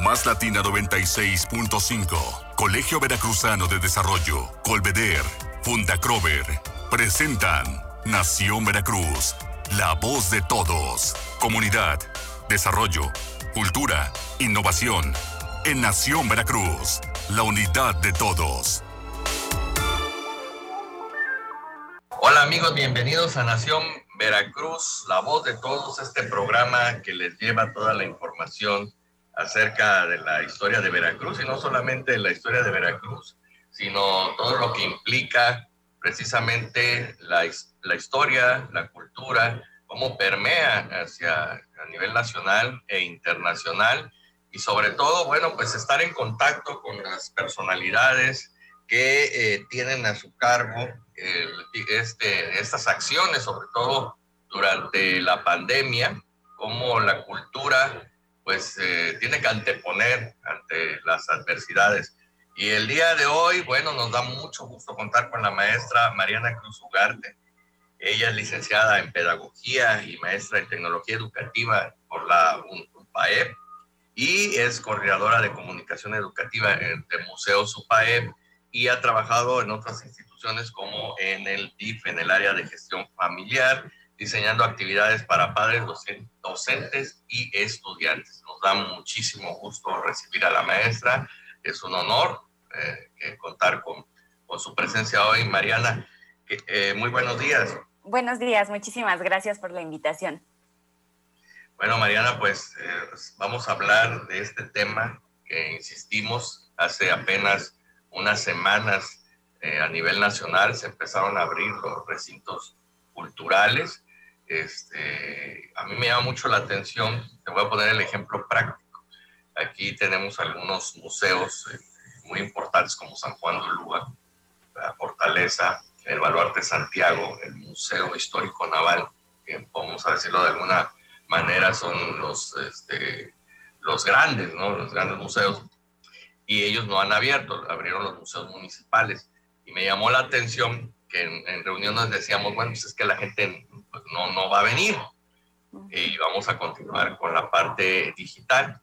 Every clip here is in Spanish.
Más Latina 96.5, Colegio Veracruzano de Desarrollo, Colveder, Fundacrover, presentan Nación Veracruz, la voz de todos. Comunidad, desarrollo, cultura, innovación. En Nación Veracruz, la unidad de todos. Hola amigos, bienvenidos a Nación Veracruz, la voz de todos, este programa que les lleva toda la información acerca de la historia de Veracruz y no solamente la historia de Veracruz, sino todo lo que implica precisamente la, la historia, la cultura, cómo permea hacia a nivel nacional e internacional y sobre todo, bueno, pues estar en contacto con las personalidades que eh, tienen a su cargo este, estas acciones, sobre todo durante la pandemia, cómo la cultura pues eh, tiene que anteponer ante las adversidades. Y el día de hoy, bueno, nos da mucho gusto contar con la maestra Mariana Cruz Ugarte. Ella es licenciada en Pedagogía y maestra en Tecnología Educativa por la UPAEP y es coordinadora de comunicación educativa de Museo UPAEP y ha trabajado en otras instituciones como en el DIF, en el área de gestión familiar, diseñando actividades para padres, docentes y estudiantes. Nos da muchísimo gusto recibir a la maestra. Es un honor eh, contar con, con, su presencia hoy, Mariana. Eh, muy buenos días. Buenos días, muchísimas gracias por la invitación. Bueno, Mariana, pues eh, vamos a hablar de este tema que insistimos hace apenas unas semanas a nivel nacional se empezaron a abrir los recintos culturales este, a mí me llama mucho la atención, te voy a poner el ejemplo práctico. Aquí tenemos algunos museos eh, muy importantes como San Juan de Luga, la Fortaleza, el Baluarte Santiago, el Museo Histórico Naval, que vamos a decirlo de alguna manera son los, este, los grandes, ¿no? los grandes museos. Y ellos no han abierto, abrieron los museos municipales. Y me llamó la atención que en, en reuniones decíamos, bueno, pues es que la gente pues no, no va a venir. Y vamos a continuar con la parte digital.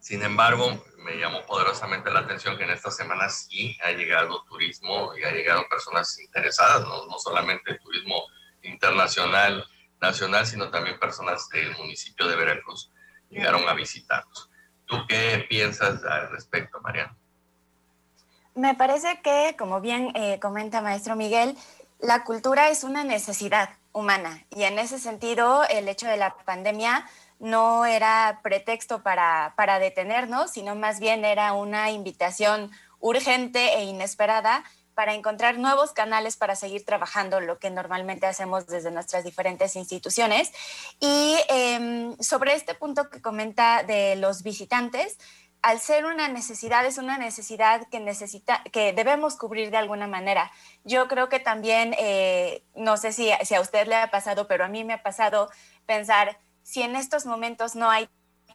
Sin embargo, me llamó poderosamente la atención que en esta semana sí ha llegado turismo y ha llegado personas interesadas, no, no solamente turismo internacional, nacional, sino también personas del municipio de Veracruz llegaron a visitarnos. ¿Tú qué piensas al respecto, Mariana? Me parece que, como bien eh, comenta maestro Miguel, la cultura es una necesidad humana y en ese sentido el hecho de la pandemia no era pretexto para, para detenernos, sino más bien era una invitación urgente e inesperada para encontrar nuevos canales para seguir trabajando lo que normalmente hacemos desde nuestras diferentes instituciones. Y em, sobre este punto que comenta de los visitantes, al ser una necesidad, es una necesidad que, necesita, que debemos cubrir de alguna manera. Yo creo que también, eh, no sé si, si, a usted le ha pasado, pero a mí me ha pasado pensar, si en estos momentos no hay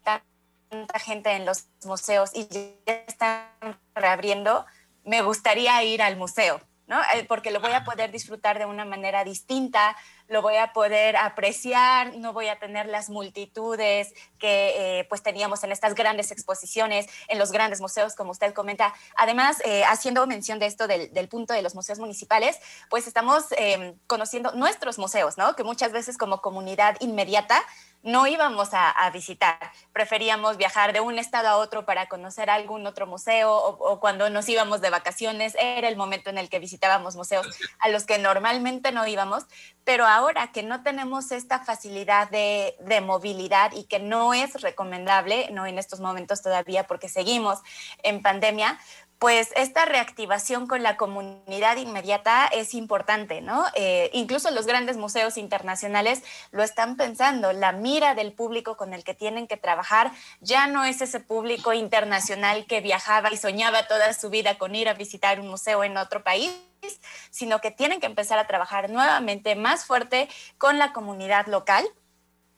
tanta gente en los museos y ya están reabriendo, me gustaría ir al museo, ¿no? Eh, porque lo voy a poder disfrutar de una manera distinta, lo voy a poder apreciar, no voy a tener las multitudes que eh, pues teníamos en estas grandes exposiciones, en los grandes museos, como usted comenta. Además, eh, haciendo mención de esto del, punto de los museos municipales, pues estamos em, conociendo nuestros museos, ¿no? Que muchas veces como comunidad inmediata no íbamos a, visitar, preferíamos viajar de un estado a otro para conocer algún otro museo o, cuando nos íbamos de vacaciones era el momento en el que visitábamos museos a los que normalmente no íbamos, pero ahora que no tenemos esta facilidad de, de movilidad y que no es recomendable, no en estos momentos todavía porque seguimos en pandemia, pues esta reactivación con la comunidad inmediata es importante, ¿no? Eh, incluso los grandes museos internacionales lo están pensando, la mira del público con el que tienen que trabajar ya no es ese público internacional que viajaba y soñaba toda su vida con ir a visitar un museo en otro país sino que tienen que empezar a trabajar nuevamente más fuerte con la comunidad local,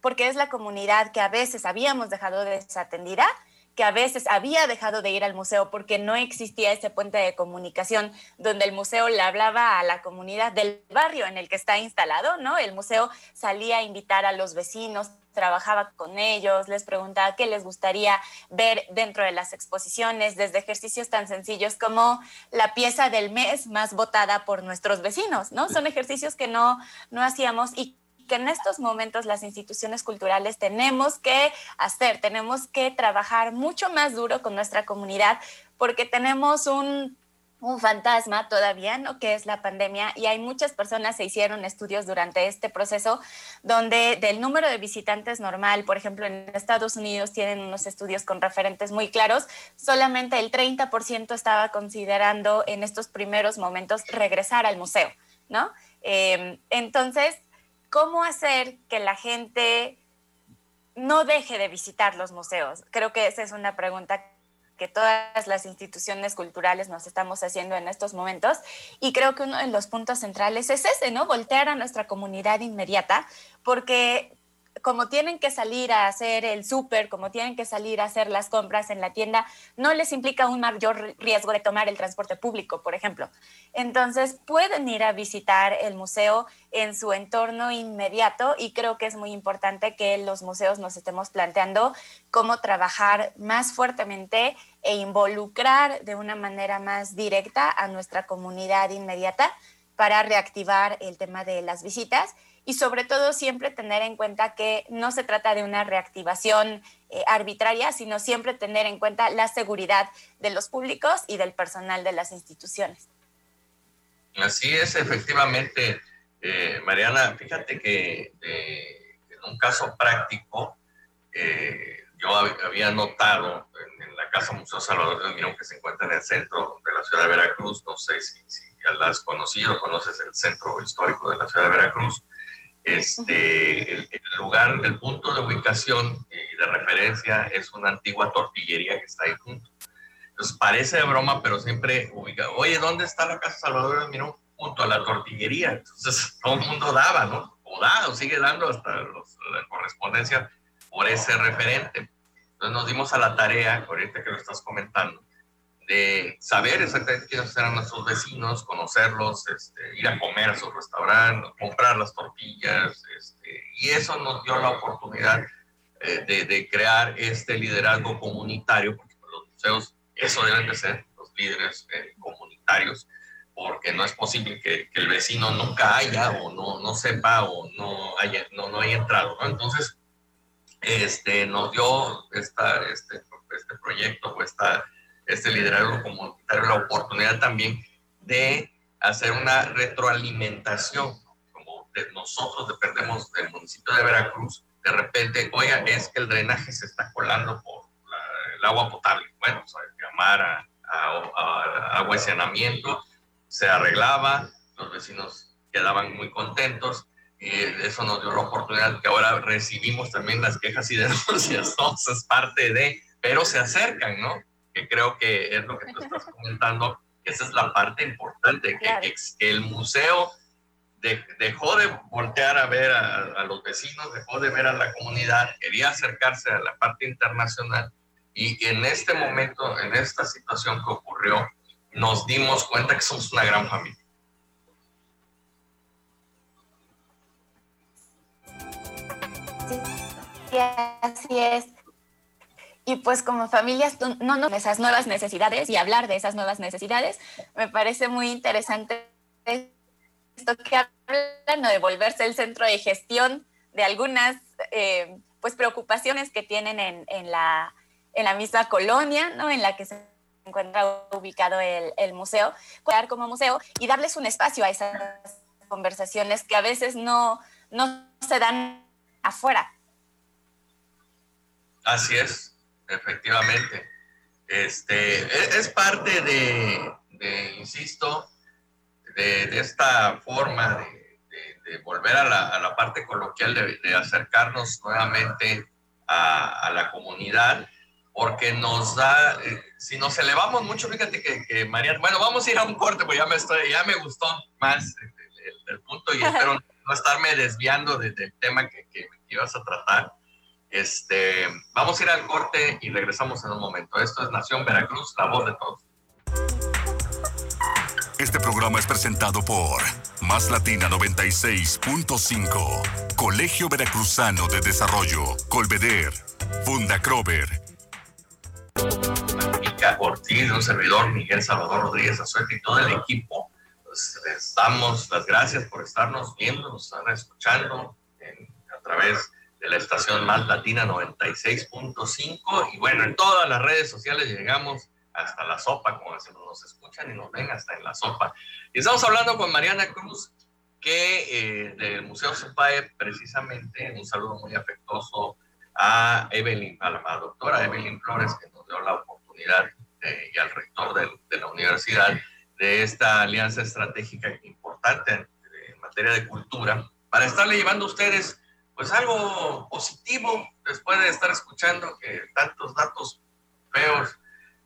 porque es la comunidad que a veces habíamos dejado desatendida que a veces había dejado de ir al museo porque no existía ese puente de comunicación donde el museo le hablaba a la comunidad del barrio en el que está instalado, ¿no? El museo salía a invitar a los vecinos, trabajaba con ellos, les preguntaba qué les gustaría ver dentro de las exposiciones, desde ejercicios tan sencillos como la pieza del mes más votada por nuestros vecinos, ¿no? Son ejercicios que no, no hacíamos y que en estos momentos las instituciones culturales tenemos que hacer, tenemos que trabajar mucho más duro con nuestra comunidad porque tenemos un un fantasma todavía, ¿no? Que es la pandemia y hay muchas personas se hicieron estudios durante este proceso donde del número de visitantes normal, por ejemplo, en Estados Unidos tienen unos estudios con referentes muy claros, solamente el 30% estaba considerando en estos primeros momentos regresar al museo, ¿no? Em, entonces, ¿cómo hacer que la gente no deje de visitar los museos? Creo que esa es una pregunta que todas las instituciones culturales nos estamos haciendo en estos momentos. Y creo que uno de los puntos centrales es ese, ¿no? Voltear a nuestra comunidad inmediata, porque como tienen que salir a hacer el súper, como tienen que salir a hacer las compras en la tienda, no les implica un mayor riesgo de tomar el transporte público, por ejemplo. Entonces, pueden ir a visitar el museo en su entorno inmediato y creo que es muy importante que los museos nos estemos planteando cómo trabajar más fuertemente e involucrar de una manera más directa a nuestra comunidad inmediata para reactivar el tema de las visitas y sobre todo siempre tener en cuenta que no se trata de una reactivación eh, arbitraria, sino siempre tener en cuenta la seguridad de los públicos y del personal de las instituciones. Así es, efectivamente, eh, Mariana, fíjate que eh, en un caso práctico, yo había notado en, la Casa Museo Salvador del Mirón que se encuentra en el centro de la ciudad de Veracruz, no sé si, si ya la has conocido, conoces el centro histórico de la ciudad de Veracruz, este, el, lugar, el punto de ubicación y de referencia es una antigua tortillería que está ahí junto. Entonces parece de broma, pero siempre ubica, oye, ¿dónde está la Casa Salvador Mirón? Junto a la tortillería. Entonces todo el mundo daba, ¿no? O da, o sigue dando hasta la correspondencia por ese referente. Entonces nos dimos a la tarea, ahorita que lo estás comentando, de saber exactamente quiénes eran nuestros vecinos, conocerlos, este, ir a comer a su restaurante, comprar las tortillas, este, y eso nos dio la oportunidad eh, de, de, crear este liderazgo comunitario, porque los museos eso deben de ser, los líderes eh, comunitarios, porque no es posible que, que, el vecino nunca haya o no, no sepa o no haya, no, no haya entrado, ¿no? Entonces, este, nos dio esta, este, este proyecto o esta este liderazgo comunitario la oportunidad también de hacer una retroalimentación. Como nosotros dependemos del municipio de Veracruz, de repente, oiga, es que el drenaje se está colando por el agua potable. Bueno, pues, llamar a, agua y saneamiento, se arreglaba, los vecinos quedaban muy contentos. Y eso nos dio la oportunidad que ahora recibimos también las quejas y denuncias, entonces es parte de, pero se acercan, ¿no? Que creo que es lo que tú estás comentando, esa es la parte importante, que, el museo dejó de voltear a ver a, los vecinos, dejó de ver a la comunidad, quería acercarse a la parte internacional y en este momento, en esta situación que ocurrió, nos dimos cuenta que somos una gran familia. Sí, así es. Y pues como familias no nos esas nuevas necesidades y hablar de esas nuevas necesidades, me parece muy interesante esto que hablan de volverse el centro de gestión de algunas eh, pues preocupaciones que tienen en, en, la, en la misma colonia, ¿no? en la que se encuentra ubicado el, el museo, cuidar como museo y darles un espacio a esas conversaciones que a veces no, no se dan afuera. Así es, efectivamente. Este, e, es, parte de, insisto, de, esta forma de, volver a la, parte coloquial, de, acercarnos nuevamente a, la comunidad, porque nos da, eh, si nos elevamos mucho, fíjate que, que María, bueno, vamos a ir a un corte, porque ya me, estoy, ya me gustó más el, punto y espero no estarme desviando del tema que, que ibas a tratar Este, vamos a ir al corte y regresamos en un momento. Esto es Nación Veracruz, la voz de todos. Este programa es presentado por Más Latina 96.5, Colegio Veracruzano de Desarrollo, Colveder, Funda Crover. Ortiz, un servidor, Miguel Salvador Rodríguez Azueta y todo el equipo. Pues, les damos las gracias por estarnos viendo, nos están escuchando a través de la estación Más Latina 96.5 y bueno, en todas las redes sociales llegamos hasta la sopa, como decimos, nos escuchan y nos ven hasta en la sopa. Y estamos hablando con Mariana Cruz, que eh, del Museo Supae, precisamente, un saludo muy afectuoso a Evelyn, a la doctora Evelyn Flores, que nos dio la oportunidad y al rector de, de, la universidad de esta alianza estratégica importante en, en materia de cultura, para estarle llevando a ustedes pues algo positivo después de estar escuchando que tantos datos feos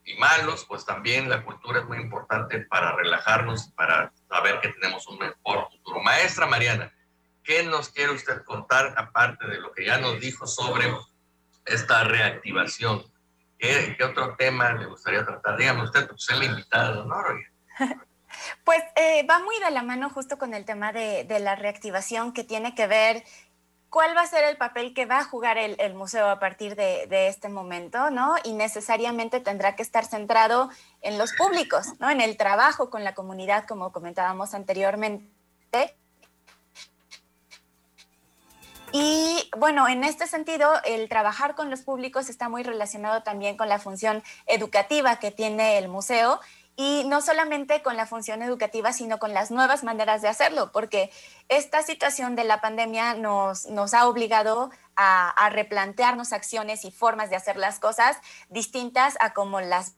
y malos, pues también la cultura es muy importante para relajarnos para saber que tenemos un mejor futuro. Maestra Mariana, ¿qué nos quiere usted contar aparte de lo que ya nos dijo sobre esta reactivación? ¿Qué, otro tema le gustaría tratar? Dígame usted, pues es la invitada, ¿no, Pues eh, va muy de la mano justo con el tema de, de la reactivación que tiene que ver cuál va a ser el papel que va a jugar el, museo a partir de, este momento, ¿no? Y necesariamente tendrá que estar centrado en los públicos, ¿no? En el trabajo con la comunidad, como comentábamos anteriormente. Y bueno, en este sentido, el trabajar con los públicos está muy relacionado también con la función educativa que tiene el museo y no solamente con la función educativa, sino con las nuevas maneras de hacerlo, porque esta situación de la pandemia nos, nos ha obligado a, replantearnos acciones y formas de hacer las cosas distintas a como las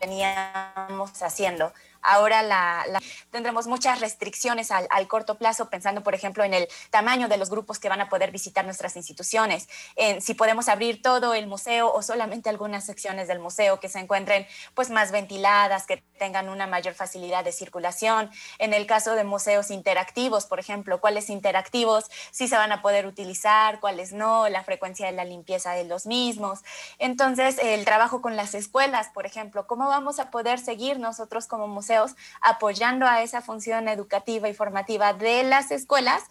veníamos haciendo. Ahora tendremos muchas restricciones al, corto plazo, pensando, por ejemplo, en el tamaño de los grupos que van a poder visitar nuestras instituciones, en si podemos abrir todo el museo o solamente algunas secciones del museo que se encuentren pues, más ventiladas, que tengan una mayor facilidad de circulación. En el caso de museos interactivos, por ejemplo, cuáles interactivos sí se van a poder utilizar, cuáles no, la frecuencia de la limpieza de los mismos. Entonces, el trabajo con las escuelas, por ejemplo, cómo vamos a poder seguir nosotros como museo apoyando a esa función educativa y formativa de las escuelas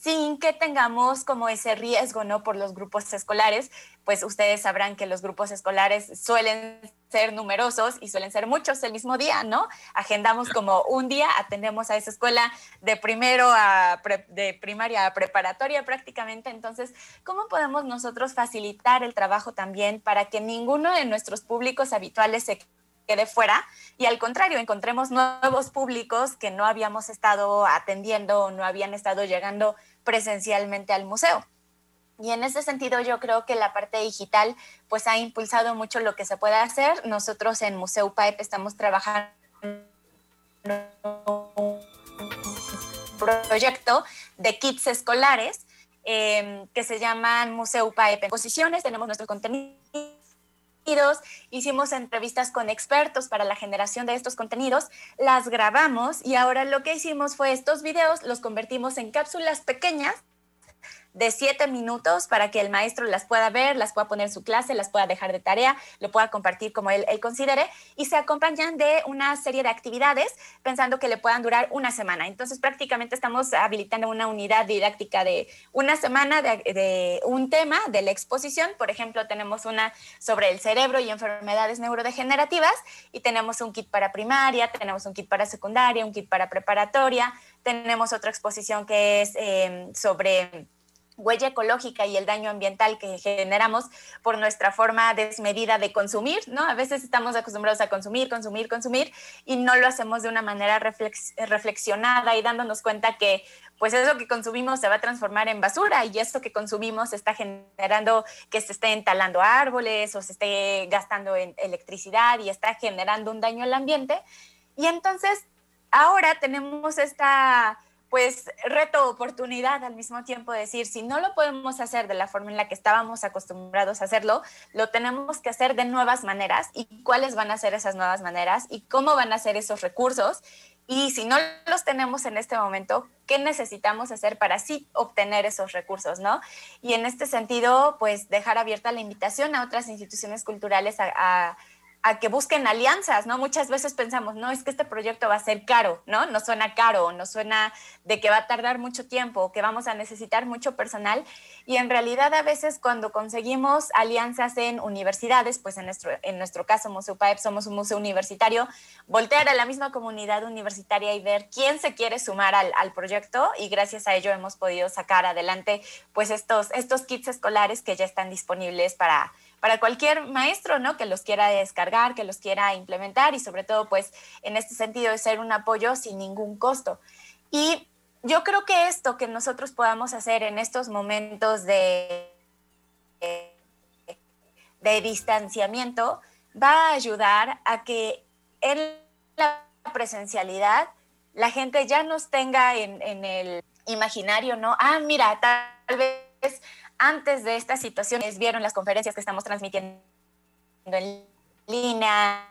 sin que tengamos como ese riesgo, ¿no? Por los grupos escolares, pues ustedes sabrán que los grupos escolares suelen ser numerosos y suelen ser muchos el mismo día, ¿no? Agendamos como un día, atendemos a esa escuela de primero a de primaria a preparatoria prácticamente. Entonces, ¿cómo podemos nosotros facilitar el trabajo también para que ninguno de nuestros públicos habituales se quede fuera y al contrario, encontremos nuevos públicos que no habíamos estado atendiendo o no habían estado llegando presencialmente al museo. Y en ese sentido yo creo que la parte digital pues ha impulsado mucho lo que se puede hacer. Nosotros en Museo PAEP estamos trabajando un proyecto de kits escolares eh, que se llaman Museo PAEP en posiciones. Tenemos nuestro hicimos entrevistas con expertos para la generación de estos contenidos, las grabamos y ahora lo que hicimos fue estos videos los convertimos en cápsulas pequeñas de siete minutos para que el maestro las pueda ver, las pueda poner en su clase, las pueda dejar de tarea, lo pueda compartir como él, considere y se acompañan de una serie de actividades pensando que le puedan durar una semana. Entonces prácticamente estamos habilitando una unidad didáctica de una semana de, de un tema de la exposición. Por ejemplo, tenemos una sobre el cerebro y enfermedades neurodegenerativas y tenemos un kit para primaria, tenemos un kit para secundaria, un kit para preparatoria, tenemos otra exposición que es eh, sobre huella ecológica y el daño ambiental que generamos por nuestra forma desmedida de consumir, ¿no? A veces estamos acostumbrados a consumir, consumir, consumir y no lo hacemos de una manera reflexionada y dándonos cuenta que pues eso que consumimos se va a transformar en basura y esto que consumimos está generando que se estén talando árboles o se esté gastando en electricidad y está generando un daño al ambiente. Y entonces ahora tenemos esta pues reto, oportunidad al mismo tiempo decir, si no lo podemos hacer de la forma en la que estábamos acostumbrados a hacerlo, lo tenemos que hacer de nuevas maneras y cuáles van a ser esas nuevas maneras y cómo van a ser esos recursos Y si no los tenemos en este momento, ¿qué necesitamos hacer para sí obtener esos recursos, no? Y en este sentido, pues dejar abierta la invitación a otras instituciones culturales a a que busquen alianzas, ¿no? Muchas veces pensamos, no, es que este proyecto va a ser caro, ¿no? No suena caro, no suena de que va a tardar mucho tiempo, que vamos a necesitar mucho personal. Y en realidad a veces cuando conseguimos alianzas en universidades, pues en nuestro, en nuestro caso Museo PAEP somos un museo universitario, voltear a la misma comunidad universitaria y ver quién se quiere sumar al, al proyecto y gracias a ello hemos podido sacar adelante pues estos, estos kits escolares que ya están disponibles para para cualquier maestro, ¿no? Que los quiera descargar, que los quiera implementar y sobre todo, pues, en este sentido de ser un apoyo sin ningún costo. Y yo creo que esto que nosotros podamos hacer en estos momentos de, de distanciamiento va a ayudar a que en la presencialidad la gente ya nos tenga en, en el imaginario, ¿no? Ah, mira, tal vez antes de estas situaciones vieron las conferencias que estamos transmitiendo en línea,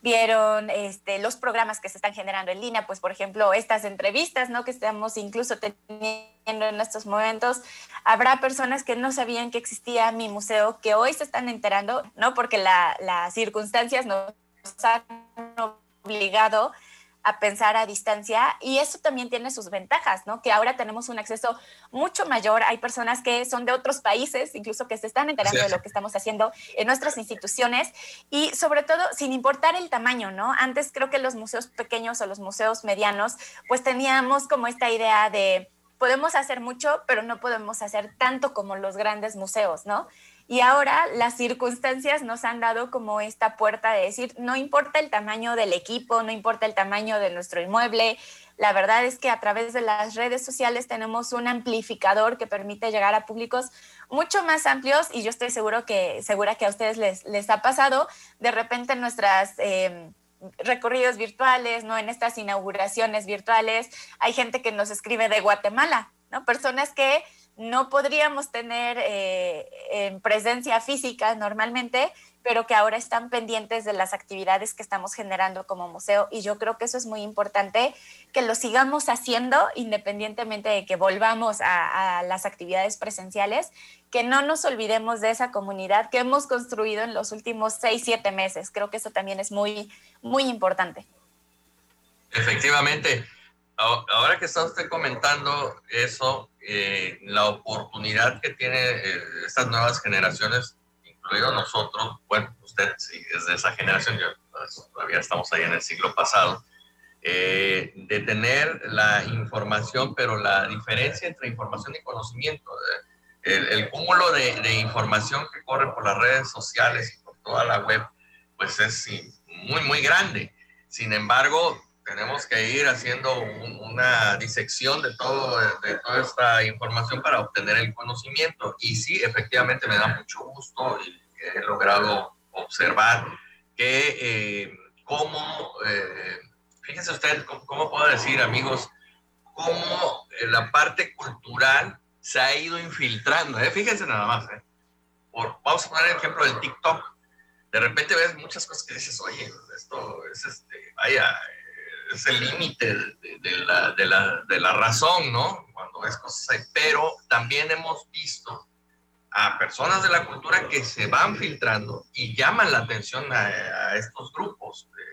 vieron este, los programas que se están generando en línea, pues por ejemplo estas entrevistas, ¿no? Que estamos incluso teniendo en estos momentos. Habrá personas que no sabían que existía mi museo, que hoy se están enterando, ¿no? Porque las circunstancias nos han obligado a pensar a distancia y eso también tiene sus ventajas, ¿no? Que ahora tenemos un acceso mucho mayor, hay personas que son de otros países, incluso que se están enterando de lo que estamos haciendo en nuestras instituciones y sobre todo sin importar el tamaño, ¿no? Antes creo que los museos pequeños o los museos medianos pues teníamos como esta idea de podemos hacer mucho, pero no podemos hacer tanto como los grandes museos, ¿no? Y ahora las circunstancias nos han dado como esta puerta de decir, no importa el tamaño del equipo, no importa el tamaño de nuestro inmueble, la verdad es que a través de las redes sociales tenemos un amplificador que permite llegar a públicos mucho más amplios y yo estoy seguro que, segura que a ustedes les, les ha pasado de repente en nuestras... Em, recorridos virtuales, ¿no? En estas inauguraciones virtuales, hay gente que nos escribe de Guatemala, ¿no? Personas que no podríamos tener eh, en presencia física normalmente, pero que ahora están pendientes de las actividades que estamos generando como museo. Y yo creo que eso es muy importante, que lo sigamos haciendo independientemente de que volvamos a, las actividades presenciales, que no nos olvidemos de esa comunidad que hemos construido en los últimos seis, siete meses. Creo que eso también es muy, muy importante. Efectivamente. Ahora que está usted comentando eso, eh, la oportunidad que tienen eh, estas nuevas generaciones, incluido nosotros, bueno, usted sí, es de esa generación, yo, pues, todavía estamos ahí en el siglo pasado, eh, de tener la información, pero la diferencia entre información y conocimiento, el, cúmulo de, de, información que corre por las redes sociales y por toda la web, pues es muy, muy grande. Sin embargo, tenemos que ir haciendo una disección de, todo, de, toda esta información para obtener el conocimiento. Y sí, efectivamente me da mucho gusto y he logrado observar que eh, cómo, eh, fíjense usted, cómo, puedo decir, amigos, cómo la parte cultural se ha ido infiltrando. ¿eh? Fíjense nada más. ¿eh? Por, vamos a poner el ejemplo del TikTok. De repente ves muchas cosas que dices, oye, esto es este, vaya, es el límite de, la, de, la, de, la, razón, ¿no? Cuando es cosas Pero también hemos visto a personas de la cultura que se van filtrando y llaman la atención a, estos grupos de,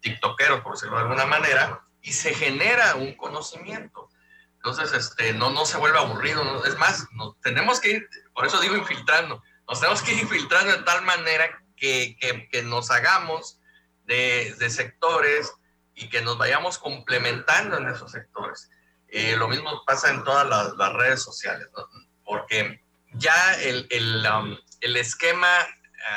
tiktokeros, por decirlo de alguna manera, y se genera un conocimiento. Entonces, este, no, no se vuelve aburrido. Es más, tenemos que ir, por eso digo infiltrando, nos tenemos que ir infiltrando de tal manera que, que, que nos hagamos de, de sectores y que nos vayamos complementando en esos sectores. Eh, lo mismo pasa en todas las, redes sociales, porque ya el, el, um, el esquema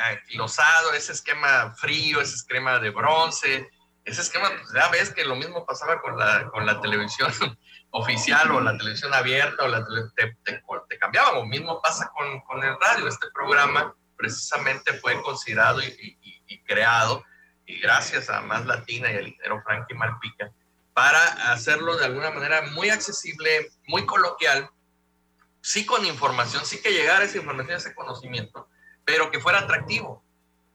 uh, ese esquema frío, ese esquema de bronce, ese esquema, pues ya ves que lo mismo pasaba con la, con la televisión oficial o la televisión abierta, o la te, te, cambiaba, lo mismo pasa con, con, el radio. Este programa precisamente fue considerado y, y creado y gracias a Más Latina y al ingeniero Frankie Malpica, para hacerlo de alguna manera muy accesible, muy coloquial, sí con información, sí que llegara esa información, ese conocimiento, pero que fuera atractivo.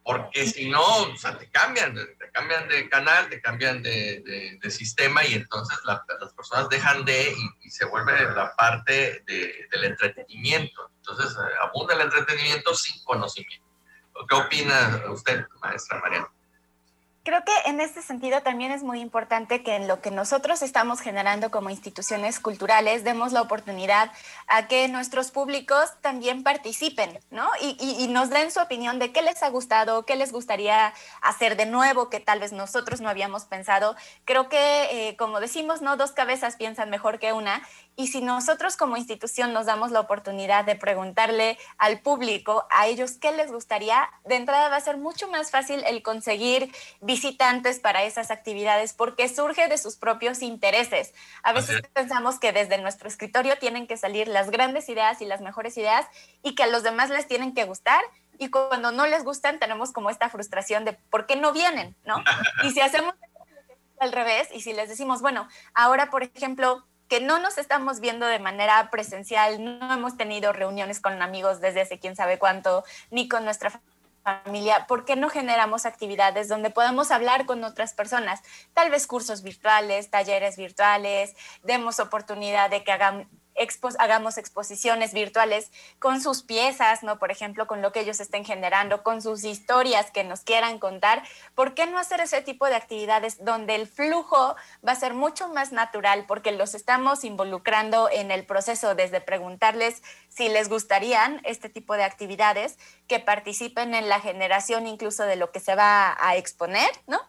porque si no, o sea, te cambian, te cambian de canal, te cambian de, de, sistema y entonces las personas dejan de y, se vuelve la parte del entretenimiento. Entonces, eh, abunda el entretenimiento sin conocimiento. ¿Qué opina usted, maestra Mariana? Creo que en este sentido también es muy importante que en lo que nosotros estamos generando como instituciones culturales demos la oportunidad a que nuestros públicos también participen, ¿no? Y, y, nos den su opinión de qué les ha gustado, qué les gustaría hacer de nuevo, que tal vez nosotros no habíamos pensado. Creo que, eh, como decimos, ¿no? Dos cabezas piensan mejor que una y si nosotros como institución nos damos la oportunidad de preguntarle al público, a ellos qué les gustaría, de entrada va a ser mucho más fácil el conseguir visitantes para esas actividades porque surge de sus propios intereses. A veces pensamos que desde nuestro escritorio tienen que salir las grandes ideas y las mejores ideas y que a los demás les tienen que gustar y cuando no les gustan tenemos como esta frustración de por qué no vienen, ¿no? Y si hacemos al revés y si les decimos, bueno, ahora por ejemplo, que no nos estamos viendo de manera presencial, no hemos tenido reuniones con amigos desde hace quién sabe cuánto, ni con nuestra familia, ¿por qué no generamos actividades donde podamos hablar con otras personas? Tal vez cursos virtuales, talleres virtuales, demos oportunidad de que hagan, hagamos exposiciones virtuales con sus piezas, ¿no? Por ejemplo, con lo que ellos estén generando, con sus historias que nos quieran contar. ¿Por qué no hacer ese tipo de actividades donde el flujo va a ser mucho más natural porque los estamos involucrando en el proceso desde preguntarles si les gustarían este tipo de actividades, que participen en la generación incluso de lo que se va a exponer, ¿no?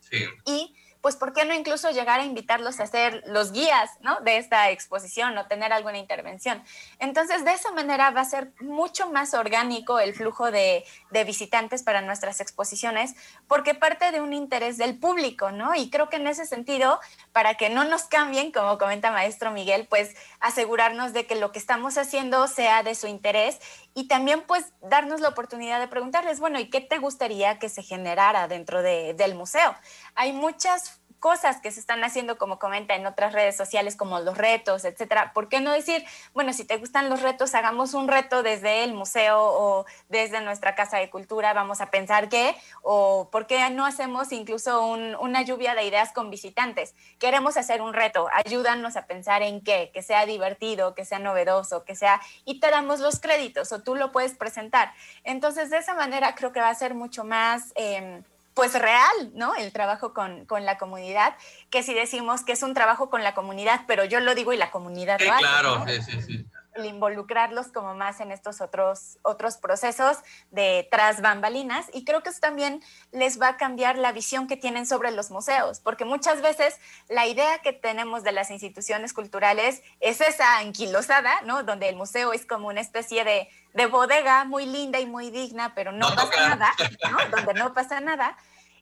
Sí. Y pues ¿por qué no incluso llegar a invitarlos a ser los guías ¿no? de esta exposición o tener alguna intervención? Entonces, de esa manera va a ser mucho más orgánico el flujo de, de, visitantes para nuestras exposiciones, porque parte de un interés del público, ¿no? Y creo que en ese sentido, para que no nos cambien, como comenta maestro Miguel, pues asegurarnos de que lo que estamos haciendo sea de su interés y también pues darnos la oportunidad de preguntarles, bueno, ¿y qué te gustaría que se generara dentro de, del museo? Hay muchas cosas que se están haciendo, como comenta en otras redes sociales, como los retos, etcétera. ¿Por qué no decir, bueno, si te gustan los retos, hagamos un reto desde el museo o desde nuestra casa de cultura, vamos a pensar qué, o por qué no hacemos incluso una lluvia de ideas con visitantes? Queremos hacer un reto, ayúdanos a pensar en qué, que sea divertido, que sea novedoso, que sea, y te damos los créditos o tú lo puedes presentar. Entonces, de esa manera creo que va a ser mucho más... Em, pues real, ¿no? El trabajo con, la comunidad, que si decimos que es un trabajo con la comunidad, pero yo lo digo y la comunidad sí, Claro, sí, sí, sí. El involucrarlos como más en estos otros, otros procesos de tras bambalinas y creo que eso también les va a cambiar la visión que tienen sobre los museos, porque muchas veces la idea que tenemos de las instituciones culturales es esa anquilosada, ¿no? Donde el museo es como una especie de de bodega muy linda y muy digna, pero no, pasa nada, ¿no? donde no pasa nada.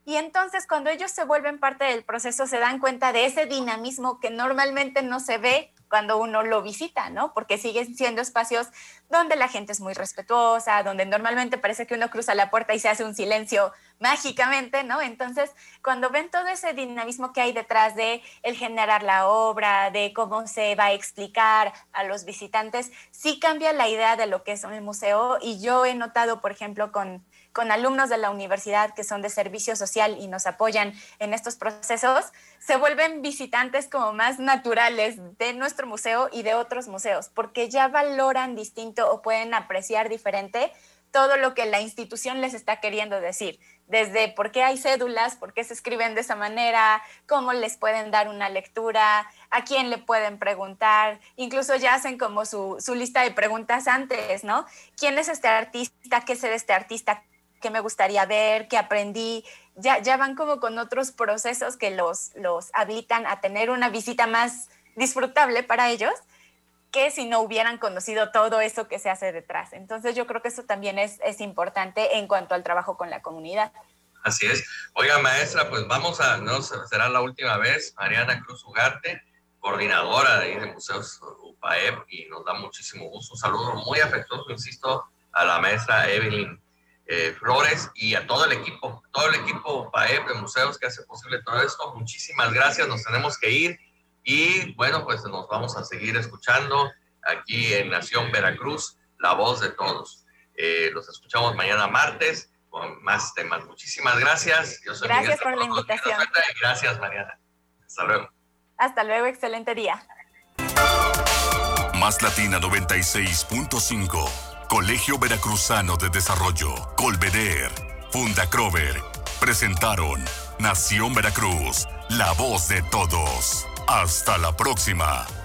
Y entonces cuando ellos se vuelven parte del proceso se dan cuenta de ese dinamismo que normalmente no se ve cuando uno lo visita, ¿no? Porque siguen siendo espacios donde la gente es muy respetuosa, donde normalmente parece que uno cruza la puerta y se hace un silencio mágicamente, ¿no? Entonces, cuando ven todo ese dinamismo que hay detrás de el generar la obra, de cómo se va a explicar a los visitantes, sí cambia la idea de lo que es un museo y yo he notado, por ejemplo, con con alumnos de la universidad que son de servicio social y nos apoyan en estos procesos, se vuelven visitantes como más naturales de nuestro museo y de otros museos, porque ya valoran distinto o pueden apreciar diferente todo lo que la institución les está queriendo decir, desde por qué hay cédulas, por qué se escriben de esa manera, cómo les pueden dar una lectura, a quién le pueden preguntar, incluso ya hacen como su, su lista de preguntas antes, ¿no? ¿Quién es este artista? ¿Qué es este artista? qué me gustaría ver, qué aprendí, ya, ya van como con otros procesos que los, los habilitan a tener una visita más disfrutable para ellos que si no hubieran conocido todo eso que se hace detrás. Entonces yo creo que eso también es, es importante en cuanto al trabajo con la comunidad. Así es. Oiga, maestra, pues vamos a, no será la última vez, Mariana Cruz Ugarte, coordinadora de, de Museos UPAEP, y nos da muchísimo gusto. Un saludo muy afectuoso, insisto, a la maestra Evelyn eh, Flores y a todo el equipo, todo el equipo PAEP de museos que hace posible todo esto. Muchísimas gracias, nos tenemos que ir y bueno, pues nos vamos a seguir escuchando aquí en Nación Veracruz, la voz de todos. Eh, los escuchamos mañana martes con más temas. Muchísimas gracias. Yo soy gracias por la invitación. gracias, Mariana. Hasta luego. Hasta luego, excelente día. Más Latina 96.5, Colegio Veracruzano de Desarrollo, Colveder, Funda Crover, presentaron Nación Veracruz, la voz de todos. Hasta la próxima.